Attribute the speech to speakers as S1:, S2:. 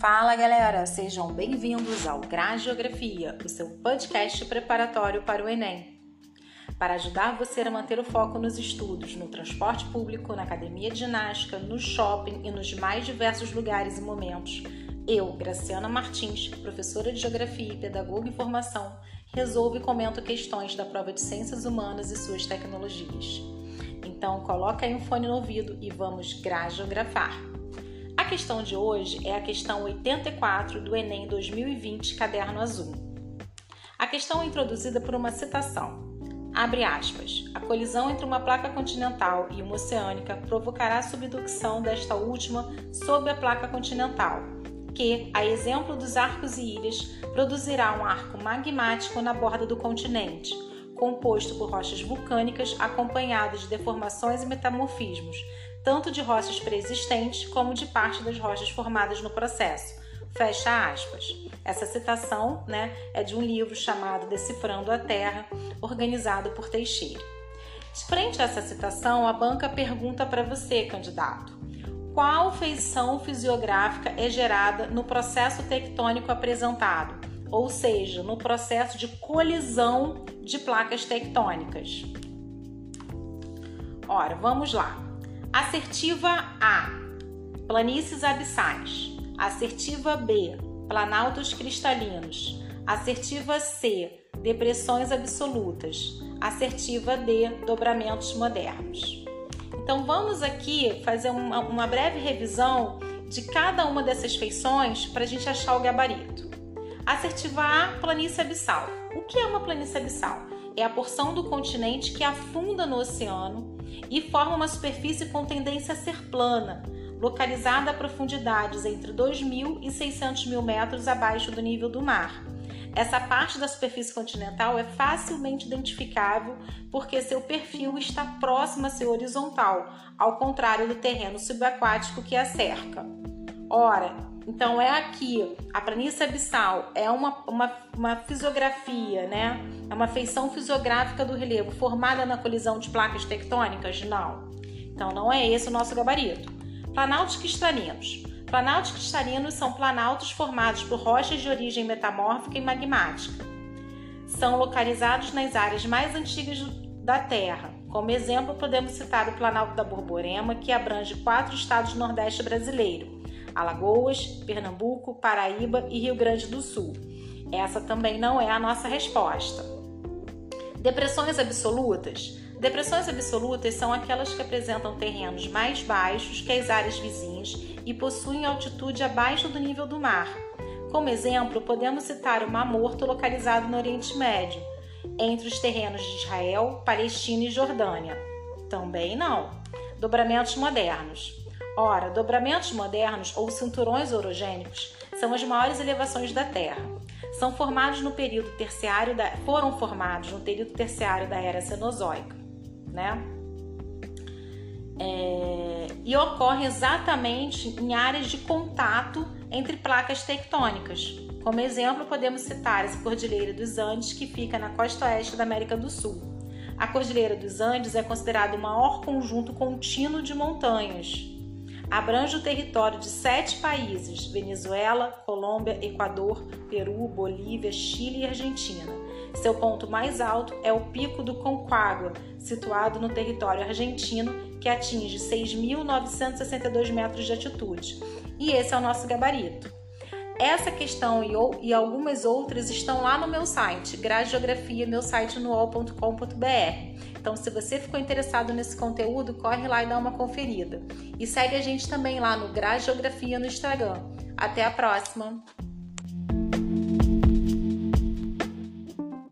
S1: Fala galera, sejam bem-vindos ao Gra Geografia, o seu podcast preparatório para o Enem. Para ajudar você a manter o foco nos estudos, no transporte público, na academia de ginástica, no shopping e nos mais diversos lugares e momentos, eu, Graciana Martins, professora de Geografia e pedagoga em formação, resolvo e comento questões da prova de Ciências Humanas e suas tecnologias. Então, coloca aí um fone no ouvido e vamos grageografar. Questão de hoje é a questão 84 do Enem 2020, caderno azul. A questão é introduzida por uma citação. Abre aspas. A colisão entre uma placa continental e uma oceânica provocará a subducção desta última sob a placa continental, que, a exemplo dos arcos e ilhas, produzirá um arco magmático na borda do continente, composto por rochas vulcânicas acompanhado de deformações e metamorfismos, tanto de rochas preexistentes como de parte das rochas formadas no processo. Fecha aspas. Essa citação né, é de um livro chamado Decifrando a Terra, organizado por Teixeira. Frente a essa citação, a banca pergunta para você, candidato: qual feição fisiográfica é gerada no processo tectônico apresentado, ou seja, no processo de colisão de placas tectônicas? Ora, vamos lá. Assertiva A: planícies abissais. Assertiva B: planaltos cristalinos. Assertiva C: depressões absolutas. Assertiva D: dobramentos modernos. Então vamos aqui fazer uma, uma breve revisão de cada uma dessas feições para a gente achar o gabarito. Assertiva A: planície abissal. O que é uma planície abissal? É a porção do continente que afunda no oceano e forma uma superfície com tendência a ser plana, localizada a profundidades entre 2.000 e 600 mil metros abaixo do nível do mar. Essa parte da superfície continental é facilmente identificável porque seu perfil está próximo a ser horizontal, ao contrário do terreno subaquático que a cerca. Ora, então é aqui, a planície abissal é uma, uma, uma fisiografia, né? É uma feição fisiográfica do relevo formada na colisão de placas tectônicas? Não. Então não é esse o nosso gabarito. Planaltos cristalinos. Planaltos cristalinos são planaltos formados por rochas de origem metamórfica e magmática. São localizados nas áreas mais antigas da Terra. Como exemplo, podemos citar o Planalto da Borborema, que abrange quatro estados do Nordeste brasileiro: Alagoas, Pernambuco, Paraíba e Rio Grande do Sul. Essa também não é a nossa resposta. Depressões absolutas Depressões absolutas são aquelas que apresentam terrenos mais baixos que as áreas vizinhas e possuem altitude abaixo do nível do mar. Como exemplo, podemos citar o Mar Morto localizado no Oriente Médio, entre os terrenos de Israel, Palestina e Jordânia. Também não. Dobramentos modernos. Ora, dobramentos modernos ou cinturões orogênicos são as maiores elevações da Terra. São formados no período terciário da, foram formados no período terciário da era Cenozoica né? É, e ocorre exatamente em áreas de contato entre placas tectônicas. Como exemplo, podemos citar a Cordilheira dos Andes, que fica na costa oeste da América do Sul. A Cordilheira dos Andes é considerada o maior conjunto contínuo de montanhas. Abrange o território de sete países: Venezuela, Colômbia, Equador, Peru, Bolívia, Chile e Argentina. Seu ponto mais alto é o Pico do Concagua, situado no território argentino, que atinge 6.962 metros de altitude. E esse é o nosso gabarito. Essa questão e, algumas outras estão lá no meu site, Grade Geografia, meu site no ol.com.br. Então, se você ficou interessado nesse conteúdo, corre lá e dá uma conferida. E segue a gente também lá no Grade Geografia no Instagram. Até a próxima!